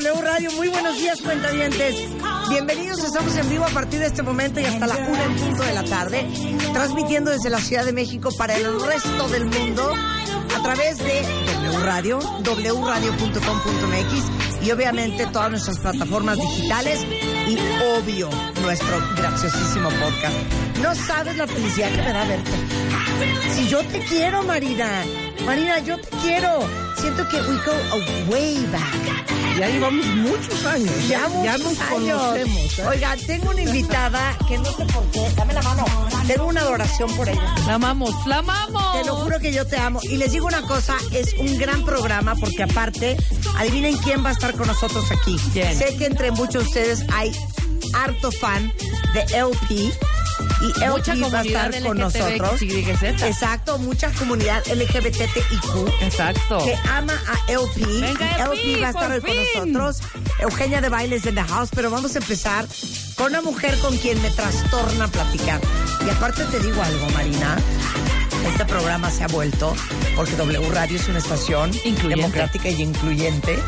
W Radio. Muy buenos días, cuentavientes. Bienvenidos, estamos en vivo a partir de este momento y hasta la una en punto de la tarde, transmitiendo desde la Ciudad de México para el resto del mundo a través de W Radio, wradio.com.mx y obviamente todas nuestras plataformas digitales y obvio nuestro graciosísimo podcast. No sabes la felicidad que me da verte. Si yo te quiero, Marina. Marina, yo te quiero. Siento que we go a way back. Ya llevamos muchos años. Ya, ya muchos nos años. conocemos. ¿eh? Oigan, tengo una invitada que no sé por qué. Dame la mano. Tengo una adoración por ella. La amamos, la amamos. Te lo juro que yo te amo. Y les digo una cosa, es un gran programa porque aparte, adivinen quién va a estar con nosotros aquí. ¿Quién? Sé que entre muchos de ustedes hay harto fan de LP. Y LP Mucha va a estar con nosotros. Exacto, mucha comunidad LGBTIQ Exacto. que ama a LP. Venga, LP, va a estar hoy con nosotros. Eugenia de Bailes en the house, pero vamos a empezar con una mujer con quien me trastorna platicar. Y aparte te digo algo, Marina. Este programa se ha vuelto, porque W Radio es una estación Incluyente. democrática y incluyente,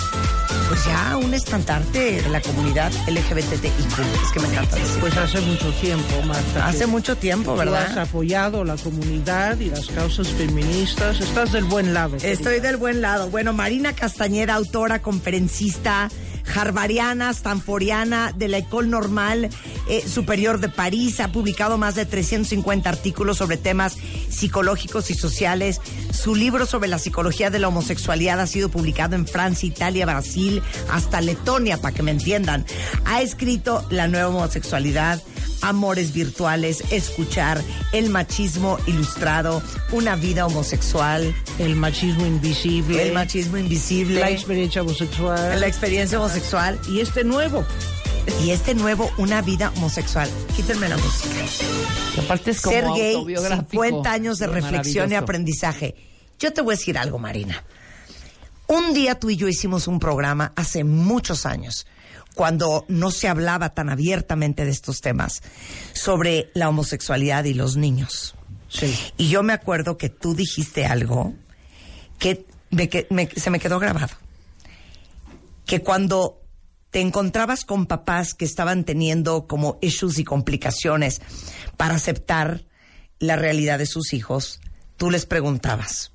pues ya un estandarte de la comunidad LGBTIQ. Es que me encanta decir. Pues hace mucho tiempo, Marta. Hace mucho tiempo, tú has ¿verdad? apoyado la comunidad y las causas feministas. Estás del buen lado. Estoy del buen lado. Bueno, Marina Castañeda, autora, conferencista, harvariana, stanforiana de la École Normal eh, Superior de París, ha publicado más de 350 artículos sobre temas psicológicos y sociales. Su libro sobre la psicología de la homosexualidad ha sido publicado en Francia, Italia, Brasil, hasta Letonia, para que me entiendan. Ha escrito La nueva homosexualidad, Amores virtuales, escuchar, el machismo ilustrado, una vida homosexual, El machismo invisible. el machismo invisible, La experiencia homosexual. la experiencia homosexual y este nuevo. y este nuevo Una vida homosexual. Quítenme la música. Que aparte es como Ser gay, autobiográfico. 50 años de reflexión y aprendizaje. Yo te voy a decir algo, Marina. Un día tú y yo hicimos un programa hace muchos años, cuando no se hablaba tan abiertamente de estos temas, sobre la homosexualidad y los niños. Sí. Y yo me acuerdo que tú dijiste algo que, me que- me- se me quedó grabado. Que cuando te encontrabas con papás que estaban teniendo como issues y complicaciones para aceptar la realidad de sus hijos, tú les preguntabas,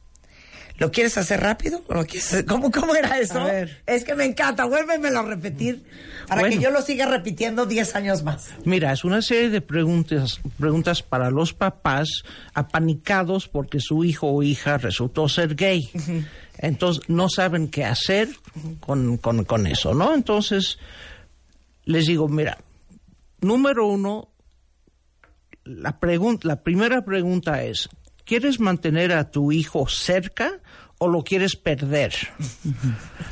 ¿lo quieres hacer rápido? ¿O lo quieres hacer- ¿Cómo, ¿Cómo era eso? A ver. Es que me encanta, vuélvemelo a repetir para Bueno. que yo lo siga repitiendo 10 años más. Mira, es una serie de preguntas, preguntas para los papás apanicados porque su hijo o hija resultó ser gay. Entonces no saben qué hacer con, con, con eso, ¿no? Entonces les digo, mira, número uno, la, pregun- la primera pregunta es, ¿quieres mantener a tu hijo cerca o lo quieres perder?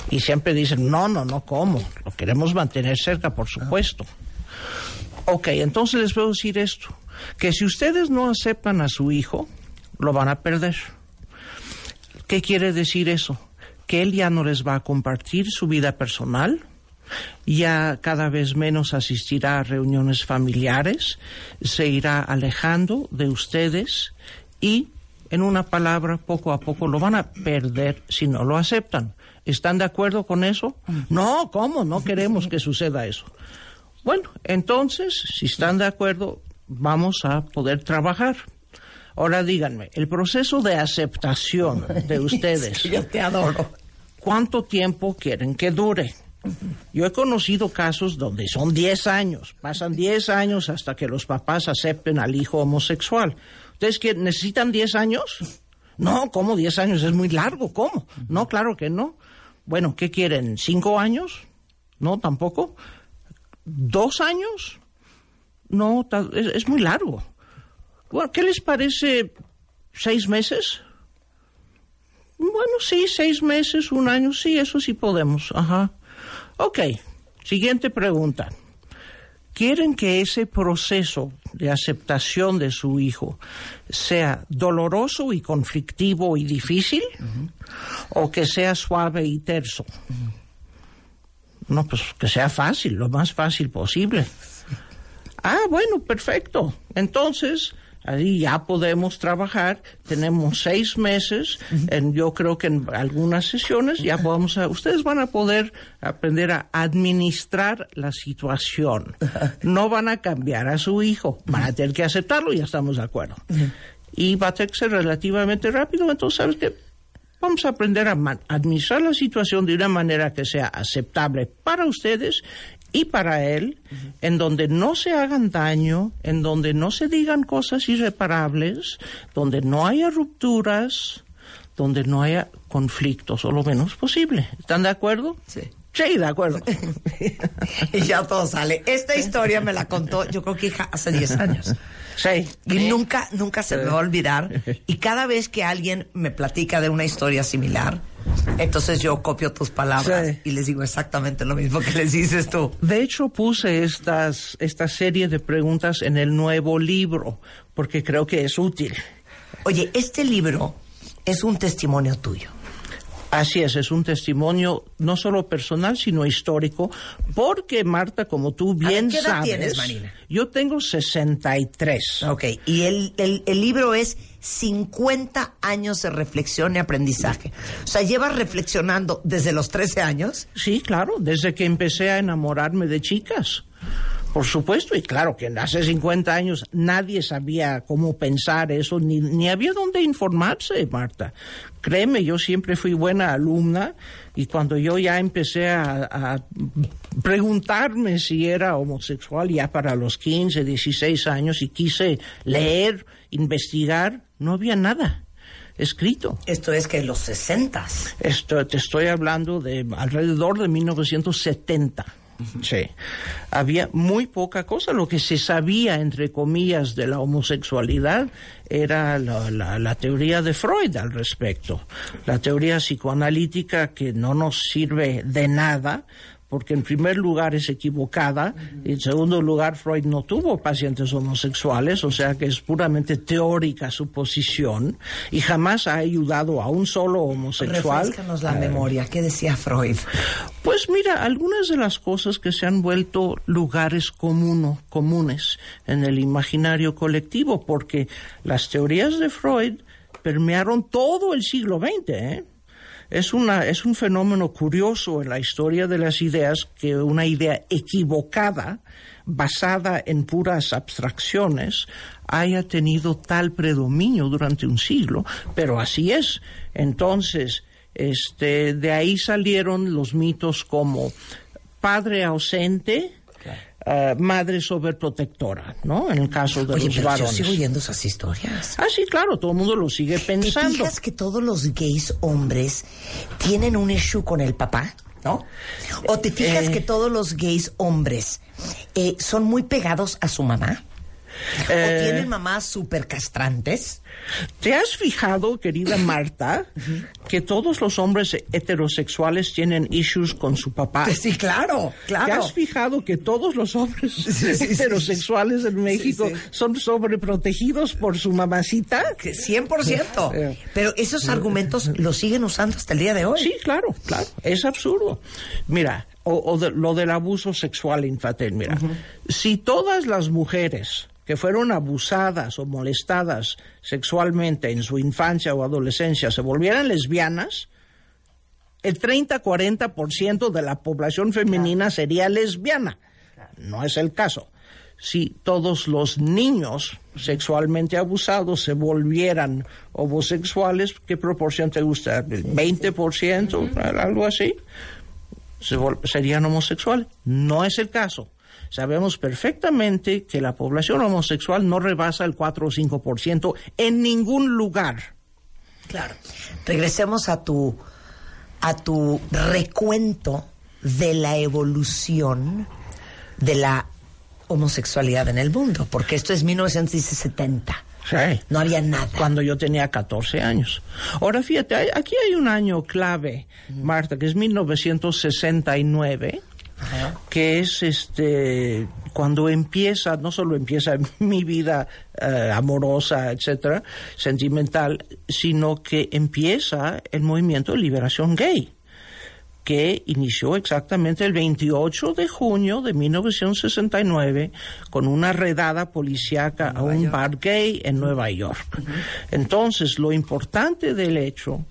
Y siempre dicen, no, no, no, ¿cómo? Lo queremos mantener cerca, por supuesto. Ok, entonces les a decir esto, que si ustedes no aceptan a su hijo, lo van a perder. ¿Qué quiere decir eso? Que él ya no les va a compartir su vida personal, ya cada vez menos asistirá a reuniones familiares, se irá alejando de ustedes y, en una palabra, poco a poco lo van a perder si no lo aceptan. ¿Están de acuerdo con eso? No, ¿cómo? No queremos que suceda eso. Bueno, entonces, si están de acuerdo, vamos a poder trabajar. Ahora díganme, el proceso de aceptación de ustedes, Yo te adoro. ¿cuánto tiempo quieren que dure? Yo he conocido casos donde son 10 años, pasan 10 años hasta que los papás acepten al hijo homosexual. ¿Ustedes qué, necesitan 10 años? No, ¿cómo 10 años? Es muy largo, ¿cómo? No, claro que no. Bueno, ¿qué quieren? ¿Cinco años? No, tampoco. ¿Dos años? No, es, es muy largo. Bueno, ¿qué les parece seis meses? Bueno, sí, seis meses, un año, sí, eso sí podemos. Ajá. Ok, siguiente pregunta. ¿Quieren que ese proceso de aceptación de su hijo sea doloroso y conflictivo y difícil? ¿O que sea suave y terso? No, pues que sea fácil, lo más fácil posible. Ah, bueno, perfecto. Entonces, Ahí ya podemos trabajar, tenemos seis meses, en, yo creo que en algunas sesiones ya podemos, a- ustedes van a poder aprender a administrar la situación. No van a cambiar a su hijo, van a tener que aceptarlo, ya estamos de acuerdo. Y va a tener que ser relativamente rápido, entonces, ¿sabes qué? Vamos a aprender a administrar la situación de una manera que sea aceptable para ustedes y para él, en donde no se hagan daño, en donde no se digan cosas irreparables, donde no haya rupturas, donde no haya conflictos o lo menos posible. ¿Están de acuerdo? Sí. Sí, de acuerdo. y ya todo sale. Esta historia me la contó, yo creo que hija, hace 10 años. sí. Y nunca, nunca se me va a olvidar. Y cada vez que alguien me platica de una historia similar, entonces yo copio tus palabras Sí. y les digo exactamente lo mismo que les dices tú. De hecho, puse estas, esta serie de preguntas en el nuevo libro, porque creo que es útil. Oye, este libro es un testimonio tuyo. Así es, es un testimonio no solo personal, sino histórico, porque Marta, como tú ver, bien ¿qué edad sabes, tienes, Marina? yo tengo 63. Ok, y el, el, el libro es 50 años de reflexión y aprendizaje. O sea, llevas reflexionando desde los 13 años. Sí, claro, desde que empecé a enamorarme de chicas. Por supuesto, y claro que hace 50 años nadie sabía cómo pensar eso, ni, ni había dónde informarse, Marta. Créeme, yo siempre fui buena alumna y cuando yo ya empecé a, a preguntarme si era homosexual ya para los 15, 16 años y quise leer, investigar, no había nada escrito. Esto es que los 60 Esto, te estoy hablando de alrededor de 1970. Sí. Había muy poca cosa. Lo que se sabía, entre comillas, de la homosexualidad era la, la- la teoría de Freud al respecto. La teoría psicoanalítica que no nos sirve de nada porque en primer lugar es equivocada y en segundo lugar Freud no tuvo pacientes homosexuales, o sea que es puramente teórica su posición y jamás ha ayudado a un solo homosexual. Refrescanos la memoria. ¿Qué decía Freud? Pues mira, algunas de las cosas que se han vuelto lugares comuno- comunes en el imaginario colectivo, porque las teorías de Freud permearon todo el siglo XX. ¿eh? Es, una, es un fenómeno curioso en la historia de las ideas que una idea equivocada, basada en puras abstracciones, haya tenido tal predominio durante un siglo, pero así es. Entonces, este, de ahí salieron los mitos como padre ausente, eh, madre sobreprotectora, ¿no? En el caso de Oye, los pero yo varones. sigo oyendo esas historias. Ah, sí, claro, todo el mundo lo sigue ¿Te pensando. fijas que todos los gays hombres tienen un issue con el papá? ¿No? ¿O te fijas Eh. que todos los gays hombres eh, son muy pegados a su mamá? ¿O Eh. tienen mamás súper castrantes? ¿Te has fijado, querida Marta, que todos los hombres heterosexuales tienen issues con su papá? Sí, claro, ¿Te claro. has fijado que todos los hombres sí, sí. heterosexuales en México son sobreprotegidos por su mamacita? Que 100%. Eh. Pero esos argumentos los siguen usando hasta el día de hoy. Sí, claro, claro. Es absurdo. Mira, o, o de- lo del abuso sexual infantil. Mira, si todas las mujeres que fueron abusadas o molestadas sexualmente en su infancia o adolescencia se volvieran lesbianas, el 30-40% de la población femenina sería lesbiana. No es el caso. Si todos los niños sexualmente abusados se volvieran homosexuales, ¿qué proporción te gusta? ¿El ¿20%? ¿Algo así? Se serían homosexuales. No es el caso. Sabemos perfectamente que la población homosexual no rebasa el 4 o 5% en ningún lugar. Claro. Regresemos a tu a tu recuento de la evolución de la homosexualidad en el mundo, porque esto es 1970. Sí. No había nada. cuando yo tenía 14 años. Ahora fíjate, hay- aquí hay un año clave, Marta, que es 1969, que es este cuando empieza, no solo empieza mi vida eh, amorosa, etcétera, sentimental, sino que empieza el movimiento de liberación gay. que inició exactamente el 28 de junio de 1969 con una redada policíaca a un bar gay en Nueva York. Entonces, lo importante del hecho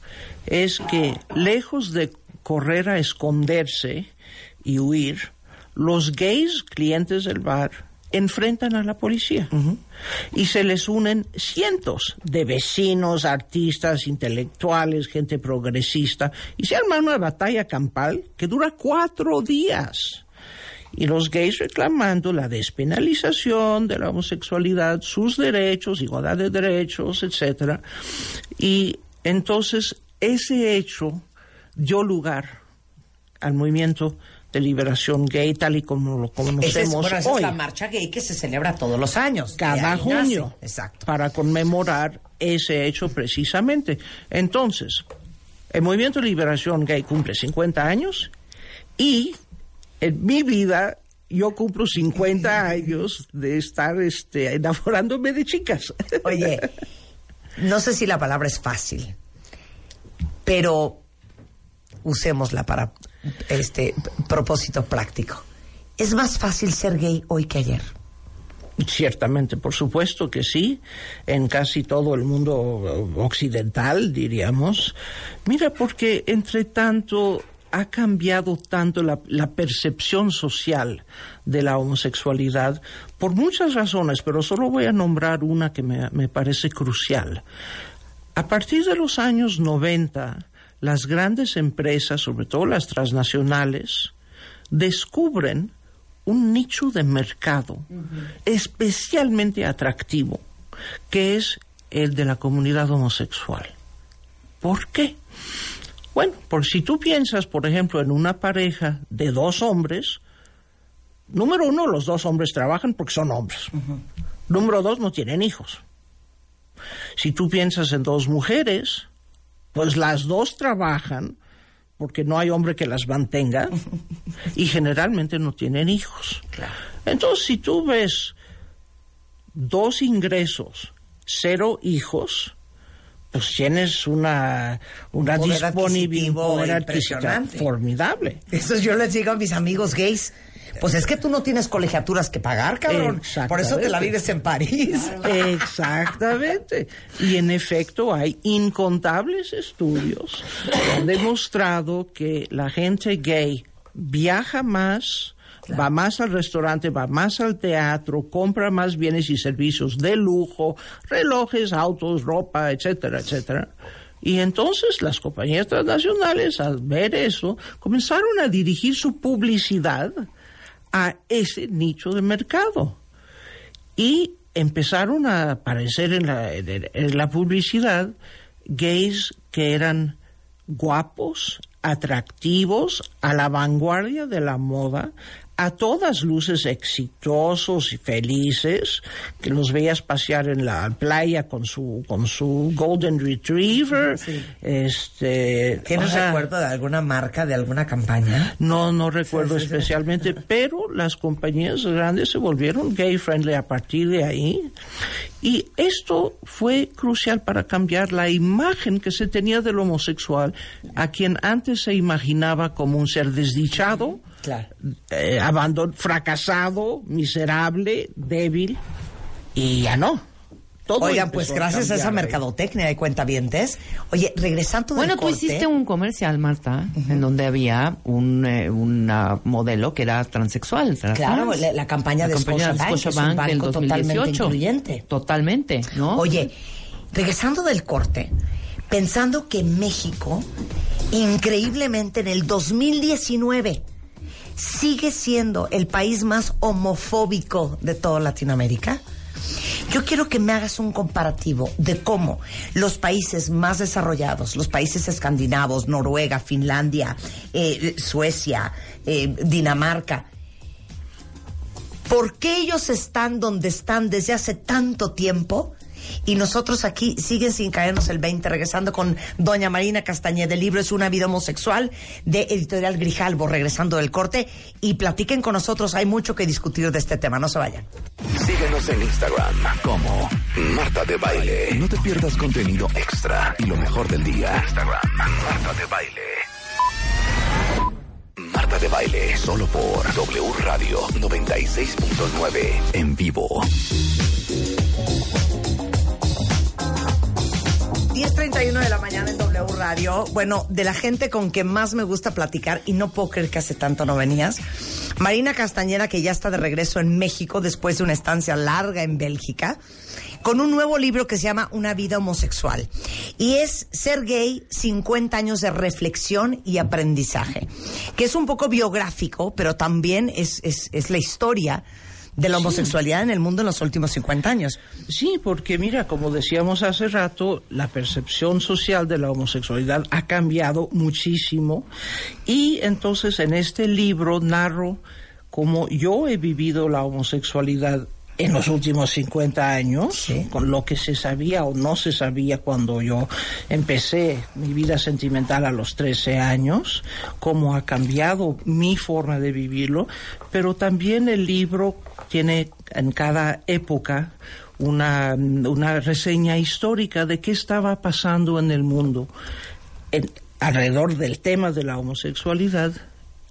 es que lejos de correr a esconderse y huir, los gays clientes del bar enfrentan a la policía y se les unen cientos de vecinos, artistas, intelectuales, gente progresista y se arma una batalla campal que dura cuatro días. Y los gays reclamando la despenalización de la homosexualidad, sus derechos, igualdad de derechos, etcétera. Y entonces ese hecho dio lugar al movimiento de liberación gay tal y como lo Esa es, conocemos bueno, esa es la marcha gay que se celebra todos los años. cada junio nace. Exacto. para conmemorar ese hecho precisamente. Entonces, el Movimiento de Liberación Gay cumple 50 años y en mi vida yo cumplo 50 años de estar este, enamorándome de chicas. Oye, no sé si la palabra es fácil, pero usémosla para este propósito práctico. Es más fácil ser gay hoy que ayer. Ciertamente, por supuesto que sí, en casi todo el mundo occidental, diríamos. Mira, porque entre tanto ha cambiado tanto la, percepción social de la homosexualidad por muchas razones, pero solo voy a nombrar una que me, me parece crucial. A partir de los años 90, las grandes empresas, sobre todo las transnacionales, descubren un nicho de mercado uh -huh. especialmente atractivo, que es el de la comunidad homosexual. ¿Por qué? Bueno, por si tú piensas, por ejemplo, en una pareja de dos hombres, número uno, los dos hombres trabajan porque son hombres. Uh -huh. Número dos, no tienen hijos. Si tú piensas en dos mujeres, pues las dos trabajan porque no hay hombre que las mantenga y generalmente no tienen hijos. Claro. Entonces, si tú ves dos ingresos, cero hijos, pues tienes una, una poder disponibilidad impresionante. formidable. Eso yo les digo a mis amigos gays. Pues es que tú no tienes colegiaturas que pagar, cabrón. Por eso te la vives en París. Exactamente. Y en efecto hay incontables estudios que han demostrado que la gente gay viaja más, claro. va más al restaurante, va más al teatro, compra más bienes y servicios de lujo, relojes, autos, ropa, etcétera, etcétera. Y entonces las compañías transnacionales, al ver eso, comenzaron a dirigir su publicidad a ese nicho de mercado. Y empezaron a aparecer en la, en la publicidad gays que eran guapos, atractivos, a la vanguardia de la moda, a todas luces exitosos y felices, que los veías pasear en la playa con su con su golden retriever. Sí. Este, ¿Tienes sea, recuerdo de alguna marca, de alguna campaña? No, no recuerdo sí, sí, especialmente, pero las compañías grandes se volvieron gay friendly a partir de ahí. Y esto fue crucial para cambiar la imagen que se tenía del homosexual, a quien antes se imaginaba como un ser desdichado, Claro. Eh, abandon fracasado, miserable, débil, y ya no. Todo Oigan, pues gracias a, a esa mercadotecnia de cuentavientes. Oye, regresando Bueno, del tú corte, hiciste un comercial, Marta, uh -huh. en donde había un eh, una modelo que era transexual. Claro, la, la, campaña la de Scotiabank, es un banco del totalmente 2018. incluyente. Totalmente, ¿no? Oye, regresando del corte, pensando que México, increíblemente en el 2019, sigue siendo el país más homofóbico de toda Latinoamérica? Yo quiero que me hagas un comparativo de cómo los países más desarrollados, los países escandinavos, Noruega, Finlandia, eh, Suecia, eh, Dinamarca, ¿por qué ellos están donde están desde hace tanto tiempo? Y nosotros aquí siguen sin caernos el 20, regresando con doña Marina Castañeda. El libro es Una vida homosexual de Editorial Grijalbo, regresando del corte. Y platiquen con nosotros, hay mucho que discutir de este tema, no se vayan. Síguenos en Instagram como Marta de Baile. No te pierdas contenido extra y lo mejor del día. Instagram, Marta de Baile. Marta de Baile, solo por W Radio 96.9 en vivo. 10.31 de la mañana en W Radio. Bueno, de la gente con que más me gusta platicar, y no puedo creer que hace tanto no venías, Marina Castañeda, que ya está de regreso en México después de una estancia larga en Bélgica, con un nuevo libro que se llama Una vida homosexual. Y es Ser gay, 50 años de reflexión y aprendizaje, que es un poco biográfico, pero también es, es, es la historia de la homosexualidad en el mundo en los últimos 50 años. Sí, porque mira, como decíamos hace rato, la percepción social de la homosexualidad ha cambiado muchísimo y entonces en este libro narro cómo yo he vivido la homosexualidad en los últimos 50 años, con lo que se sabía o no se sabía cuando yo empecé mi vida sentimental a los 13 años, cómo ha cambiado mi forma de vivirlo, pero también el libro tiene en cada época una, una reseña histórica de qué estaba pasando en el mundo alrededor del tema de la homosexualidad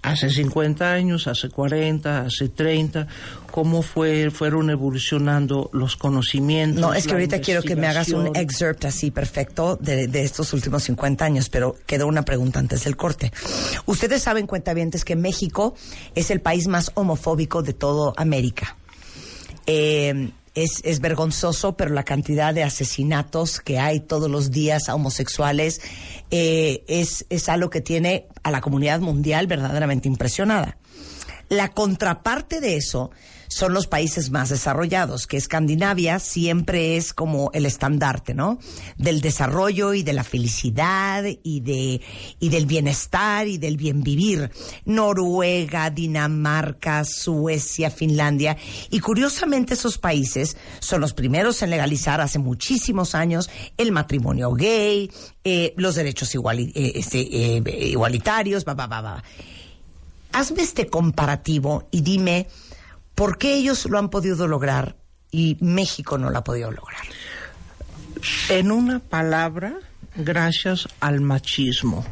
hace 50 años, hace 40, hace 30, cómo fue, fueron evolucionando los conocimientos. No, es que ahorita quiero que me hagas un excerpt así perfecto de, de, estos últimos 50 años, pero quedó una pregunta antes del corte. Ustedes saben, cuentavientes, que México es el país más homofóbico de toda América. Eh, es, es, vergonzoso, pero la cantidad de asesinatos que hay todos los días a homosexuales eh, es, es algo que tiene a la comunidad mundial verdaderamente impresionada. La contraparte de eso son los países más desarrollados, que Escandinavia siempre es como el estandarte, ¿no? Del desarrollo y de la felicidad y de y del bienestar y del bien vivir. Noruega, Dinamarca, Suecia, Finlandia y curiosamente esos países son los primeros en legalizar hace muchísimos años el matrimonio gay, eh, los derechos eh, este, eh, igualitarios, va, va, va, va. Hazme este comparativo y dime ¿Por qué ellos lo han podido lograr y México no lo ha podido lograr? En una palabra, gracias al machismo.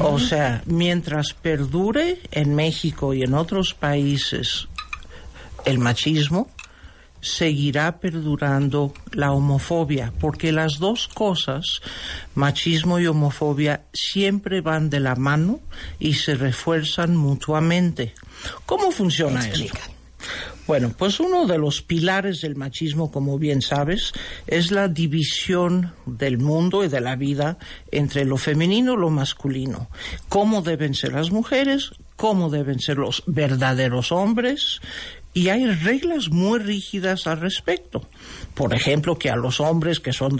O sea, mientras perdure en México y en otros países el machismo, seguirá perdurando la homofobia, porque las dos cosas, machismo y homofobia, siempre van de la mano y se refuerzan mutuamente. ¿Cómo funciona eso? Bueno, pues uno de los pilares del machismo, como bien sabes, es la división del mundo y de la vida entre lo femenino y lo masculino. Cómo deben ser las mujeres, cómo deben ser los verdaderos hombres, y hay reglas muy rígidas al respecto. Por ejemplo, que a los hombres que son,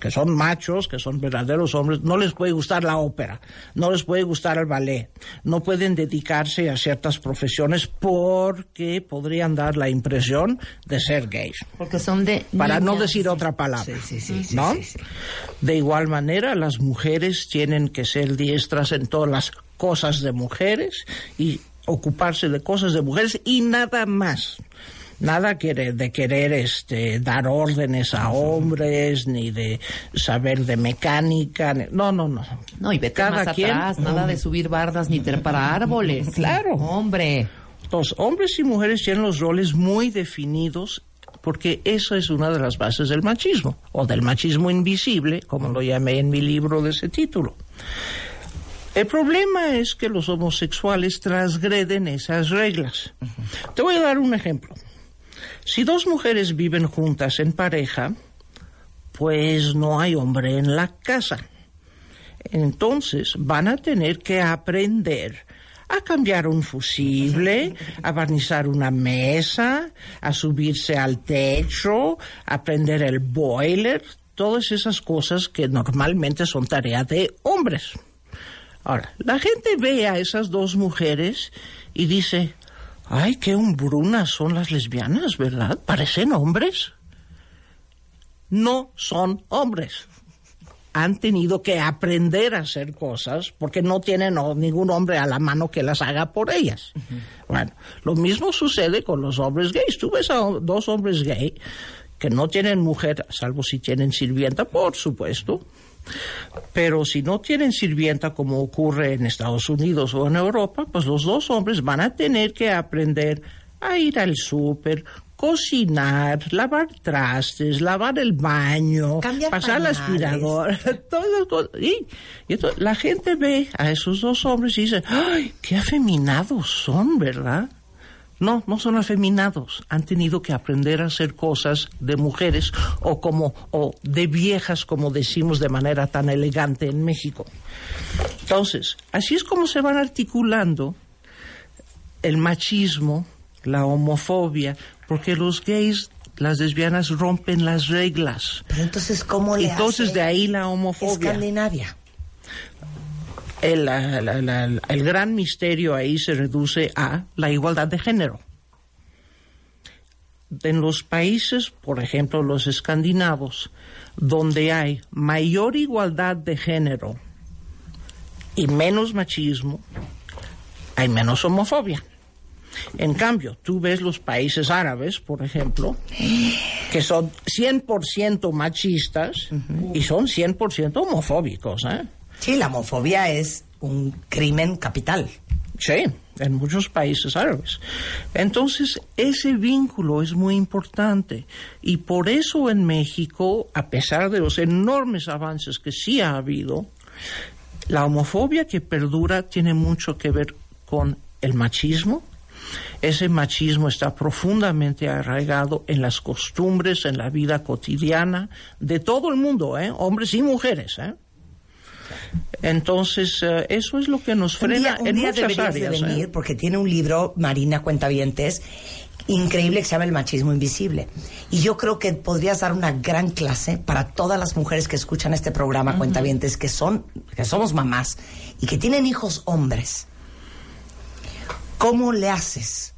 que son machos, que son verdaderos hombres, no les puede gustar la ópera, no les puede gustar el ballet, no pueden dedicarse a ciertas profesiones porque podrían dar la impresión de ser gays. Porque son de... Para no decir otra palabra. Sí, sí, sí, ¿no? De igual manera, las mujeres tienen que ser diestras en todas las cosas de mujeres y ocuparse de cosas de mujeres y nada más. Nada quiere de querer este, dar órdenes a hombres, ni de saber de mecánica. No, no, no. No, y vete Cada más quien, atrás, nada de subir bardas ni trepar árboles. Claro. Hombre. Los hombres y mujeres tienen los roles muy definidos porque eso es una de las bases del machismo, o del machismo invisible, como lo llamé en mi libro de ese título. El problema es que los homosexuales transgreden esas reglas. Te voy a dar un ejemplo. Si dos mujeres viven juntas en pareja, pues no hay hombre en la casa. Entonces van a tener que aprender a cambiar un fusible, a barnizar una mesa, a subirse al techo, a prender el boiler, todas esas cosas que normalmente son tarea de hombres. Ahora, la gente ve a esas dos mujeres y dice, ay, qué hombrunas son las lesbianas, ¿verdad? Parecen hombres. No son hombres. Han tenido que aprender a hacer cosas porque no tienen ningún hombre a la mano que las haga por ellas. Bueno, lo mismo sucede con los hombres gays. Tú ves a dos hombres gay que no tienen mujer, salvo si tienen sirvienta, por supuesto. Pero si no tienen sirvienta, como ocurre en Estados Unidos o en Europa, pues los dos hombres van a tener que aprender a ir al súper, cocinar, lavar trastes, lavar el baño, Cambiar pasar la aspiradora, todas las cosas. Y, y entonces la gente ve a esos dos hombres y dice, ¡ay, qué afeminados son, ¿verdad? No, no son afeminados. Han tenido que aprender a hacer cosas de mujeres o como o de viejas, como decimos de manera tan elegante en México. Entonces, así es como se van articulando el machismo, la homofobia, porque los gays, las lesbianas rompen las reglas. Pero entonces, ¿cómo le Entonces hace de ahí la homofobia. Escandinavia? El, la- la- la- el gran misterio ahí se reduce a la igualdad de género. En los países, por ejemplo, los escandinavos, donde hay mayor igualdad de género y menos machismo, hay menos homofobia. En cambio, tú ves los países árabes, por ejemplo, que son 100% machistas y son 100% homofóbicos, ¿eh? Sí, la homofobia es un crimen capital. Sí, en muchos países árabes. Entonces, ese vínculo es muy importante y por eso en México, a pesar de los enormes avances que sí ha habido, la homofobia que perdura tiene mucho que ver con el machismo. Ese machismo está profundamente arraigado en las costumbres, en la vida cotidiana de todo el mundo, ¿eh? hombres y mujeres. ¿eh? Entonces, eh, eso es lo que nos Un frena día, un en día muchas deberías de. ¿eh? venir porque tiene un libro, Marina Cuentavientes, increíble que se llama El machismo invisible. Y yo creo que podrías dar una gran clase para todas las mujeres que escuchan este programa, Cuentavientes, que son, que somos mamás y que tienen hijos hombres. ¿Cómo le haces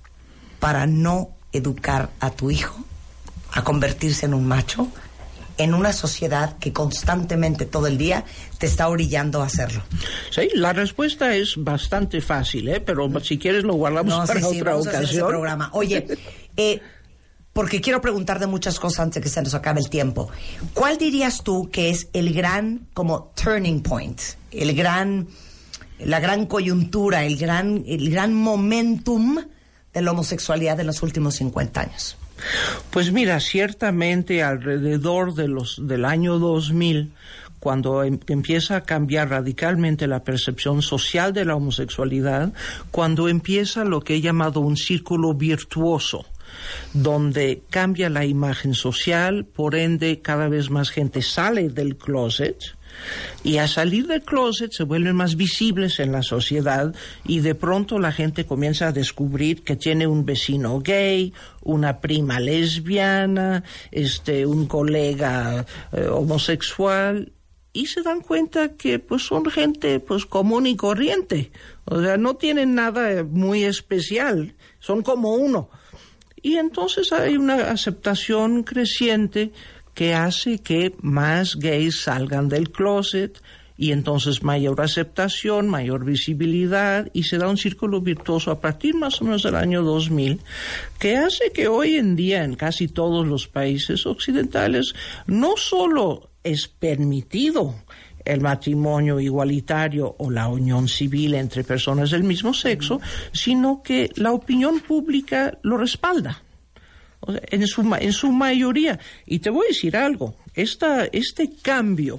para no educar a tu hijo a convertirse en un macho en una sociedad que constantemente todo el día te está orillando a hacerlo? Sí, la respuesta es bastante fácil, ¿eh? pero si quieres lo guardamos No, para sí, sí, otra vamos a hacer ese ocasión. programa. Oye, eh, porque quiero preguntar de muchas cosas antes de que se nos acabe el tiempo. ¿Cuál dirías tú que es el gran como turning point, el gran, la gran coyuntura, el gran, el gran momentum de la homosexualidad en los últimos 50 años? Pues mira, ciertamente alrededor de los, del año 2000, cuando em- empieza a cambiar radicalmente la percepción social de la homosexualidad, cuando empieza lo que he llamado un círculo virtuoso, donde cambia la imagen social, por ende cada vez más gente sale del closet, y a salir del closet se vuelven más visibles en la sociedad y de pronto la gente comienza a descubrir que tiene un vecino gay, una prima lesbiana, este, un colega eh, homosexual y se dan cuenta que pues son gente pues común y corriente, o sea, no tienen nada muy especial, son como uno. Y entonces hay una aceptación creciente que hace que más gays salgan del closet y entonces mayor aceptación, mayor visibilidad y se da un círculo virtuoso a partir más o menos del año 2000 que hace que hoy en día en casi todos los países occidentales no solo es permitido el matrimonio igualitario o la unión civil entre personas del mismo sexo, sino que la opinión pública lo respalda. En, su, en su mayoría. Y te voy a decir algo, esta, este cambio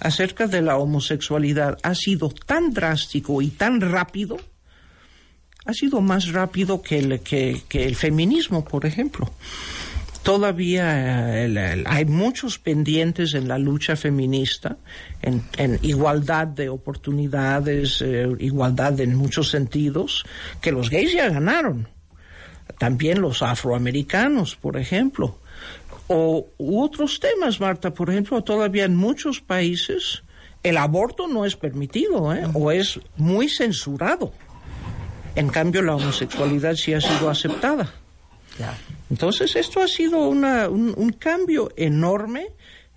acerca de la homosexualidad ha sido tan drástico y tan rápido, ha sido más rápido que el, que, que el feminismo, por ejemplo. Todavía eh, hay muchos pendientes en la lucha feminista, en, en igualdad de oportunidades, eh, igualdad en muchos sentidos, que los gays ya ganaron también los afroamericanos, por ejemplo, o u otros temas, Marta, por ejemplo, todavía en muchos países el aborto no es permitido ¿eh? o es muy censurado. En cambio, la homosexualidad sí ha sido aceptada. Entonces, esto ha sido una- un, un cambio enorme,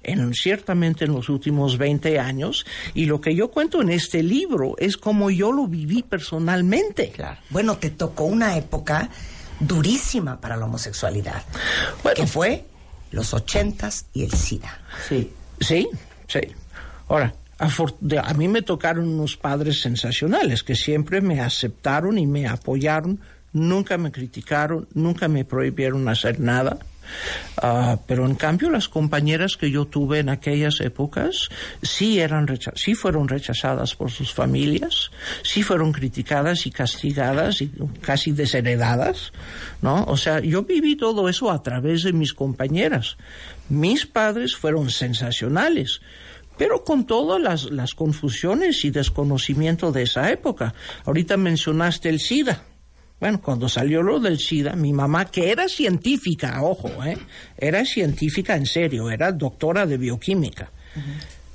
en, ciertamente en los últimos 20 años, y lo que yo cuento en este libro es como yo lo viví personalmente. Bueno, te tocó una época durísima para la homosexualidad, Bueno. que fue los ochentas y el SIDA. Sí, sí, sí. Ahora, a mí me tocaron unos padres sensacionales que siempre me aceptaron y me apoyaron, nunca me criticaron, nunca me prohibieron hacer nada. Ah, pero en cambio las compañeras que yo tuve en aquellas épocas sí eran recha- sí fueron rechazadas por sus familias, sí fueron criticadas y castigadas y casi desheredadas, ¿no? O sea, yo viví todo eso a través de mis compañeras. Mis padres fueron sensacionales pero con todas las, las confusiones y desconocimiento de esa época. Ahorita mencionaste el SIDA. Bueno, cuando salió lo del SIDA, mi mamá, que era científica, ojo, ¿eh? era científica en serio, era doctora de bioquímica,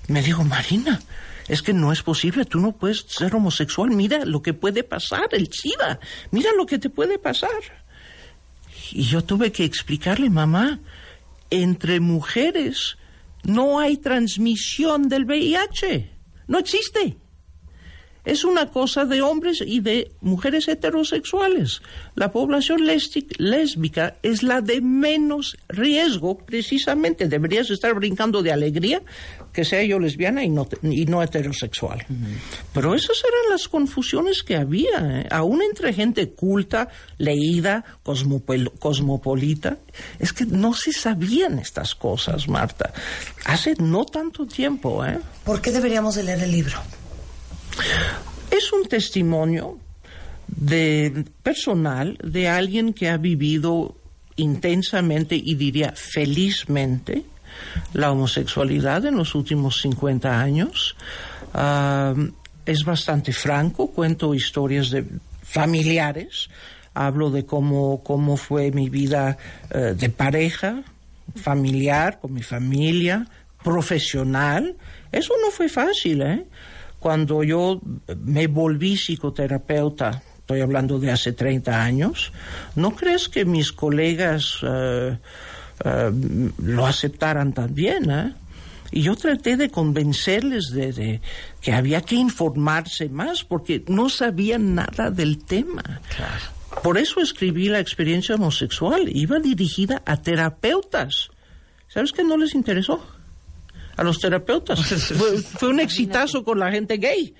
me dijo, Marina, es que no es posible, tú no puedes ser homosexual, mira lo que puede pasar, el SIDA, mira lo que te puede pasar. Y yo tuve que explicarle, mamá, entre mujeres no hay transmisión del VIH. No existe. Es una cosa de hombres y de mujeres heterosexuales. La población léstic- lésbica es la de menos riesgo, precisamente. Deberías estar brincando de alegría que sea yo lesbiana y no, y no heterosexual. Pero esas eran las confusiones que había, ¿eh? aún entre gente culta, leída, cosmopol- cosmopolita. Es que no se sabían estas cosas, Marta. Hace no tanto tiempo, ¿eh? ¿Por qué deberíamos de leer el libro? Es un testimonio personal de alguien que ha vivido intensamente y diría felizmente la homosexualidad en los últimos 50 años. Ah, es bastante franco, cuento historias de familiares, hablo de cómo, cómo fue mi vida eh, de pareja, familiar, con mi familia, profesional. Eso no fue fácil, ¿eh? Cuando yo me volví psicoterapeuta, estoy hablando de hace 30 años, ¿no crees que mis colegas eh, eh, lo aceptaran también? ¿eh? Y yo traté de convencerles de, de que había que informarse más porque no sabían nada del tema. Por eso escribí la experiencia homosexual. Iba dirigida a terapeutas. ¿Sabes qué no les interesó? A los terapeutas. fue, fue un exitazo con la gente gay.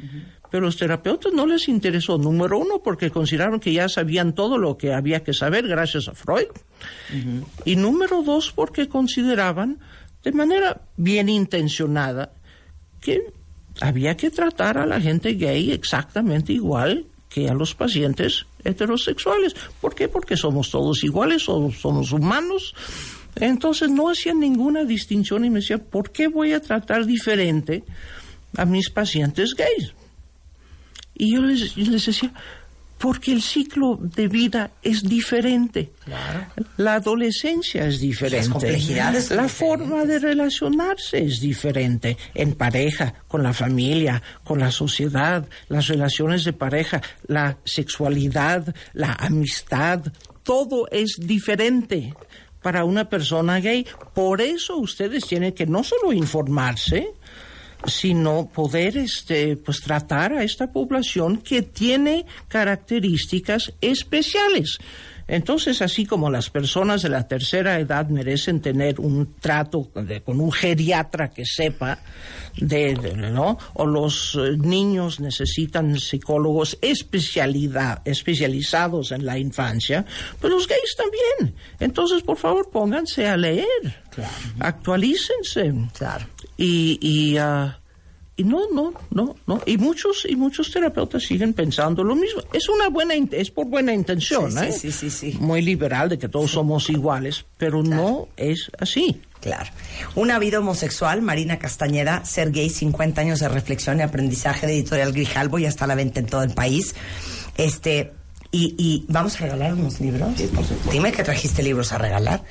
Pero los terapeutas no les interesó. Número uno, porque consideraron que ya sabían todo lo que había que saber gracias a Freud. Y número dos, porque consideraban de manera bien intencionada que había que tratar a la gente gay exactamente igual que a los pacientes heterosexuales. ¿Por qué? Porque somos todos iguales, o somos humanos. Entonces no hacían ninguna distinción y me decían, ¿por qué voy a tratar diferente a mis pacientes gays? Y yo les, les decía, porque el ciclo de vida es diferente. La adolescencia es diferente. Las complejidades La forma de relacionarse es diferente. En pareja, con la familia, con la sociedad, las relaciones de pareja, la sexualidad, la amistad, todo es diferente para una persona gay. Por eso ustedes tienen que no solo informarse, sino poder este pues tratar a esta población que tiene características especiales. Entonces, así como las personas de la tercera edad merecen tener un trato de- con un geriatra que sepa de, de- ¿no? O los eh, niños necesitan psicólogos especialidad, especializados en la infancia, pues los gays también. Entonces, por favor, pónganse a leer. Actualícense. Claro. Y, y, ah, y no, no, no, no. Y muchos, y muchos terapeutas siguen pensando lo mismo. Es una buena, es por buena intención, Sí, sí, ¿eh? sí, sí, sí. Muy liberal de que todos somos iguales, pero no es así. Claro. Una vida homosexual, Marina Castañeda, ser gay, 50 años de reflexión y aprendizaje de Editorial Grijalbo y hasta la venta en todo el país. Este, y, y vamos a regalar unos libros. Dime que trajiste libros a regalar.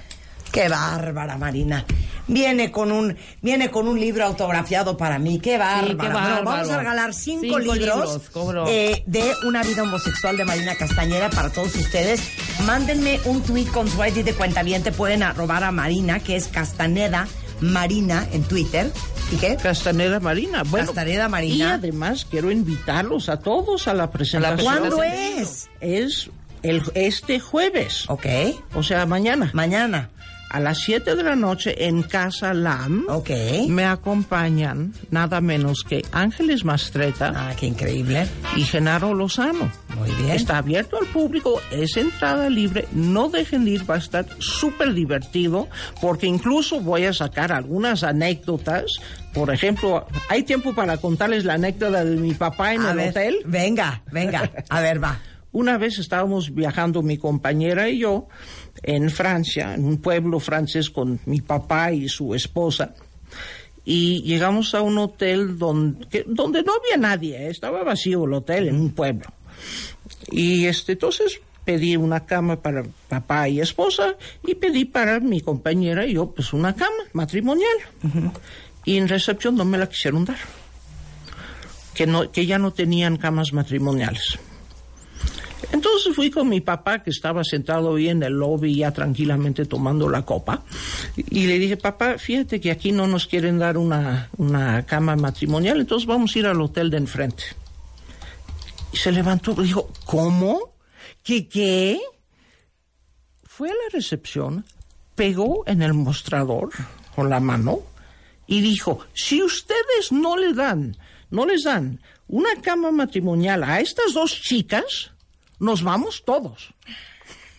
Qué bárbara, Marina. Viene con un, viene con un libro autografiado para mí. Qué bárbara. qué Bueno, bárbaro. vamos a regalar cinco, Cinco libros, eh, de Una vida homosexual de Marina Castañeda para todos ustedes. Mándenme un tweet con su ID de cuentaviente. Pueden arrobar a Marina, que es Castaneda Marina en Twitter. ¿Y qué? Castaneda Marina. Bueno, Castaneda Marina. Y además quiero invitarlos a todos a la presentación. ¿Cuándo es? Es el, este jueves. Ok. O sea, mañana. Mañana. A las 7 de la noche en Casa Lam me acompañan nada menos que Ángeles Mastreta Ah, qué increíble. y Genaro Lozano. Muy bien. Está abierto al público, es entrada libre, no dejen de ir, va a estar súper divertido, porque incluso voy a sacar algunas anécdotas. Por ejemplo, hay tiempo para contarles la anécdota de mi papá en A el ver, hotel. Venga, venga. A ver, va. Una vez estábamos viajando mi compañera y yo en Francia, en un pueblo francés con mi papá y su esposa. Y llegamos a un hotel donde, que- donde no había nadie, ¿eh? estaba vacío el hotel en un pueblo. Y este, entonces pedí una cama para papá y esposa y pedí para mi compañera y yo pues una cama matrimonial. Y en recepción no me la quisieron dar. Que, no, que ya no tenían camas matrimoniales. Entonces fui con mi papá, que estaba sentado ahí en el lobby ya tranquilamente tomando la copa, y le dije, papá, fíjate que aquí no nos quieren dar una, una cama matrimonial, entonces vamos a ir al hotel de enfrente. Y se levantó y dijo, ¿cómo? ¿Qué qué? Fue a la recepción, pegó en el mostrador con la mano y dijo, si ustedes no le dan, no les dan una cama matrimonial a estas dos chicas, nos vamos todos.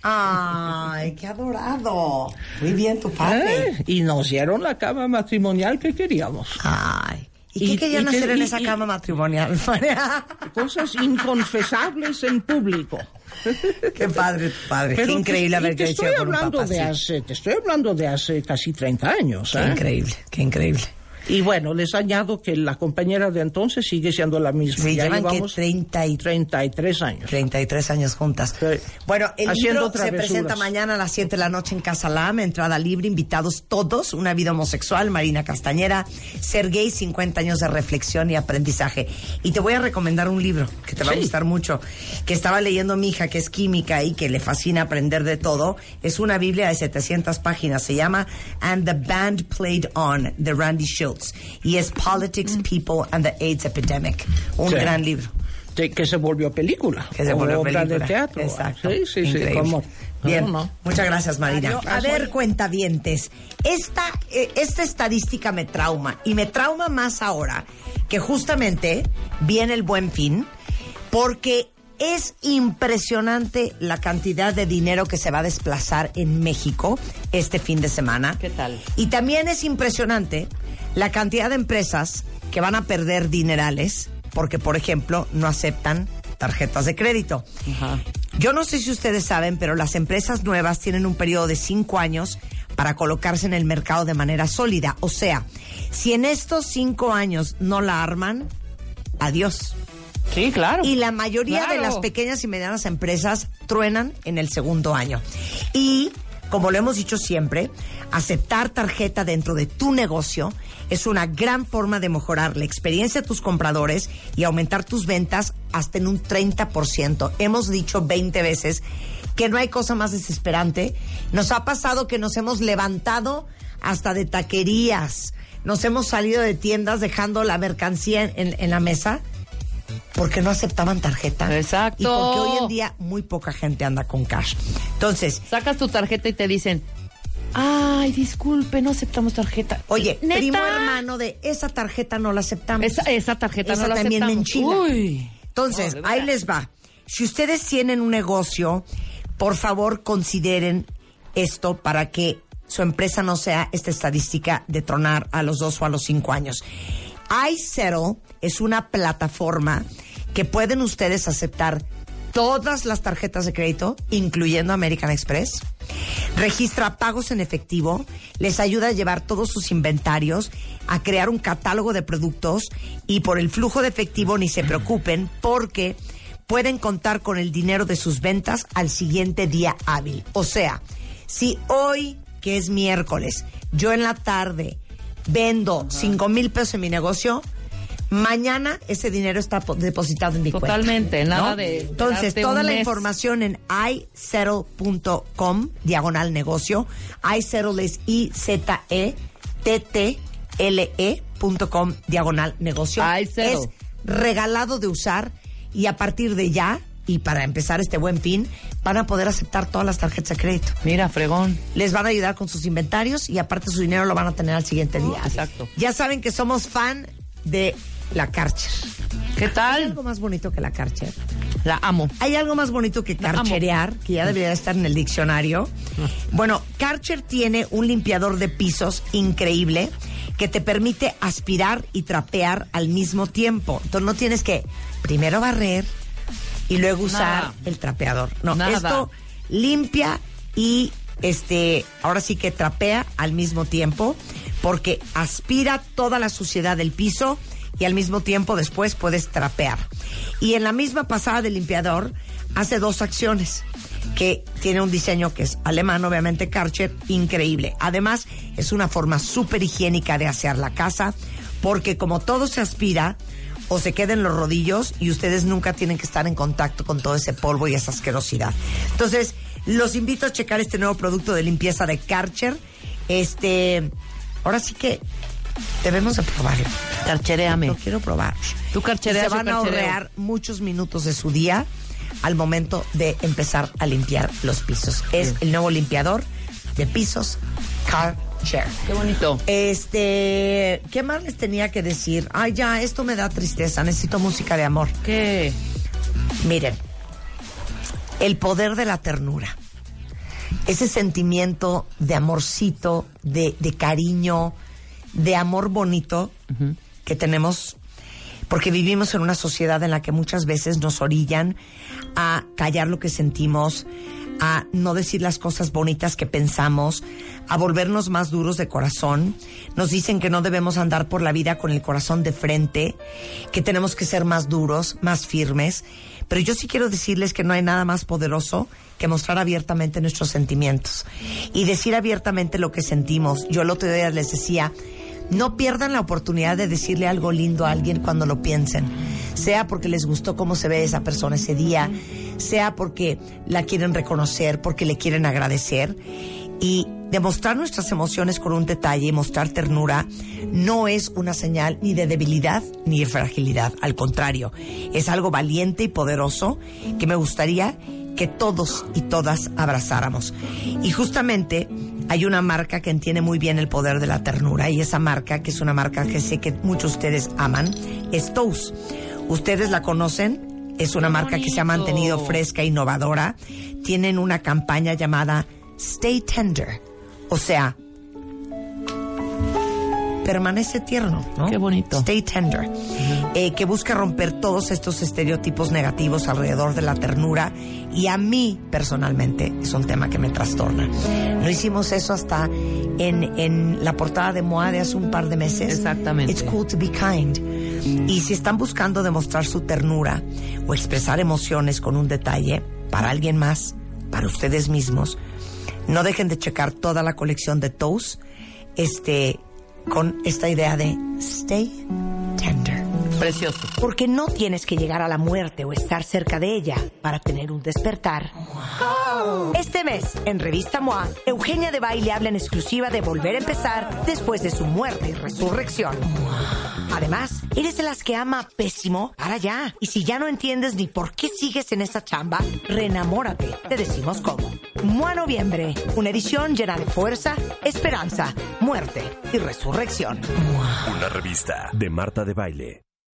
Ay, qué adorado. Muy bien, tu padre. ¿Eh? Y nos dieron la cama matrimonial que queríamos. Ay. ¿Y, Y- qué querían y que- hacer en y- esa cama matrimonial, María? Cosas inconfesables en público. Qué padre, tu padre. Pero qué increíble haber crecido con un papá de así. hace, Te estoy hablando de hace casi 30 años. Qué ¿eh? increíble, qué increíble. Y bueno, les añado que la compañera de entonces sigue siendo la misma. Sí, ya llevan que llevamos 30 y 33 años. 33 años juntas. Sí. Bueno, el Haciendo libro se presenta mañana a las 7 de la noche en Casa Lam, entrada libre, invitados todos, una vida homosexual, Marina Castañera, ser gay, 50 años de reflexión y aprendizaje. Y te voy a recomendar un libro que te va a gustar mucho, que estaba leyendo mi hija, que es química y que le fascina aprender de todo. Es una Biblia de 700 páginas, se llama And the Band Played On, de Randy Y es Politics, People and the AIDS Epidemic. Un Sí. gran libro. Sí, que se volvió película. Que se volvió película. de teatro. Exacto. Sí, sí, Increíble. sí. cómo- Bien, no. muchas gracias Marina. A ver, cuentavientes, esta, eh, esta estadística me trauma y me trauma más ahora que justamente viene el buen fin porque es impresionante la cantidad de dinero que se va a desplazar en México este fin de semana. ¿Qué tal? Y también es impresionante la cantidad de empresas que van a perder dinerales porque, por ejemplo, no aceptan tarjetas de crédito. Ajá. Yo no sé si ustedes saben, pero las empresas nuevas tienen un periodo de cinco años para colocarse en el mercado de manera sólida. O sea, si en estos cinco años no la arman, adiós. Sí, claro. Y la mayoría de las pequeñas y medianas empresas truenan en el segundo año. Y, como lo hemos dicho siempre, aceptar tarjeta dentro de tu negocio es una gran forma de mejorar la experiencia de tus compradores y aumentar tus ventas hasta en un 30%. Hemos dicho 20 veces que no hay cosa más desesperante. Nos ha pasado que nos hemos levantado hasta de taquerías. Nos hemos salido de tiendas dejando la mercancía en, en la mesa porque no aceptaban tarjeta. Exacto. Y porque hoy en día muy poca gente anda con cash. Entonces, Sacas tu tarjeta y te dicen, ay, disculpe, no aceptamos tarjeta. oye, ¿Neta? primo hermano de esa tarjeta no la aceptamos. Esa, esa tarjeta Esa no la también me aceptamos. enchila. Uy. Entonces, No, ahí les va. Si ustedes tienen un negocio, por favor consideren esto para que su empresa no sea esta estadística de tronar a los dos o a los cinco años. iSettle es una plataforma que pueden ustedes aceptar todas las tarjetas de crédito, incluyendo American Express. Registra pagos en efectivo, les ayuda a llevar todos sus inventarios, a crear un catálogo de productos y por el flujo de efectivo ni se preocupen porque pueden contar con el dinero de sus ventas al siguiente día hábil. O sea, si hoy, que es miércoles, yo en la tarde vendo cinco mil pesos en mi negocio, mañana ese dinero está po- depositado en mi cuenta. Totalmente, nada ¿no? de Entonces, toda la mes. información en isettle.com, diagonal negocio. isettle es I-Z-E-T-T-L-E.com, diagonal negocio. iSettle. Es regalado de usar y a partir de ya, y para empezar este buen fin, van a poder aceptar todas las tarjetas de crédito. Mira, fregón. Les van a ayudar con sus inventarios y aparte su dinero lo van a tener al siguiente día. Exacto. Ya saben que somos fan de la Karcher. ¿Qué ¿Hay tal? algo más bonito que la Karcher? La amo. Hay algo más bonito que carcherear, que ya debería estar en el diccionario. Bueno, Karcher tiene un limpiador de pisos increíble que te permite aspirar y trapear al mismo tiempo. Entonces no tienes que primero barrer y luego usar Nada. el trapeador. No, Nada. esto limpia y este, ahora sí que trapea al mismo tiempo porque aspira toda la suciedad del piso y al mismo tiempo después puedes trapear. Y en la misma pasada del limpiador hace dos acciones que tiene un diseño que es alemán, obviamente Karcher, increíble. Además, es una forma súper higiénica de asear la casa porque como todo se aspira, o se queden los rodillos y ustedes nunca tienen que estar en contacto con todo ese polvo y esa asquerosidad. Entonces, los invito a checar este nuevo producto de limpieza de Karcher. Este, ahora sí que debemos de probarlo. Carchereame. Lo quiero probar. Tú carchereas, Y Se van a ahorrar muchos minutos de su día al momento de empezar a limpiar los pisos. Es el nuevo limpiador de pisos Karcher. Qué bonito. Este, ¿qué más les tenía que decir? Ay, ya, esto me da tristeza, necesito música de amor. ¿Qué? Miren, el poder de la ternura. Ese sentimiento de amorcito, de, de cariño, de amor bonito que tenemos, porque vivimos en una sociedad en la que muchas veces nos orillan a callar lo que sentimos, a no decir las cosas bonitas que pensamos, a volvernos más duros de corazón. Nos dicen que no debemos andar por la vida con el corazón de frente, que tenemos que ser más duros, más firmes. Pero yo sí quiero decirles que no hay nada más poderoso que mostrar abiertamente nuestros sentimientos y decir abiertamente lo que sentimos. Yo el otro día les decía, no pierdan la oportunidad de decirle algo lindo a alguien cuando lo piensen, sea porque les gustó cómo se ve esa persona ese día, sea porque la quieren reconocer, porque le quieren agradecer. Y demostrar nuestras emociones con un detalle y mostrar ternura no es una señal ni de debilidad ni de fragilidad. Al contrario, es algo valiente y poderoso que me gustaría que todos y todas abrazáramos. Y justamente hay una marca que entiende muy bien el poder de la ternura y esa marca, que es una marca que sé que muchos de ustedes aman, es Toast. Ustedes la conocen, es una marca que se ha mantenido fresca e innovadora. Tienen una campaña llamada Stay Tender, o sea, permanece tierno, ¿no? Qué bonito. Stay Tender, eh, que busca romper todos estos estereotipos negativos alrededor de la ternura y a mí personalmente es un tema que me trastorna. No hicimos eso hasta en, en la portada de MOA de hace un par de meses. Exactamente. It's cool to be kind. Y si están buscando demostrar su ternura o expresar emociones con un detalle para alguien más, para ustedes mismos, no dejen de checar toda la colección de Toast este, con esta idea de stay tender. Precioso. Porque no tienes que llegar a la muerte o estar cerca de ella para tener un despertar. Este mes, en Revista MOA, Eugenia de Baile habla en exclusiva de volver a empezar después de su muerte y resurrección. Además, ¿eres de las que ama pésimo? Para ya. Y si ya no entiendes ni por qué sigues en esa chamba, reenamórate. Te decimos cómo. MOA Noviembre, una edición llena de fuerza, esperanza, muerte y resurrección. Una revista de Marta de Baile.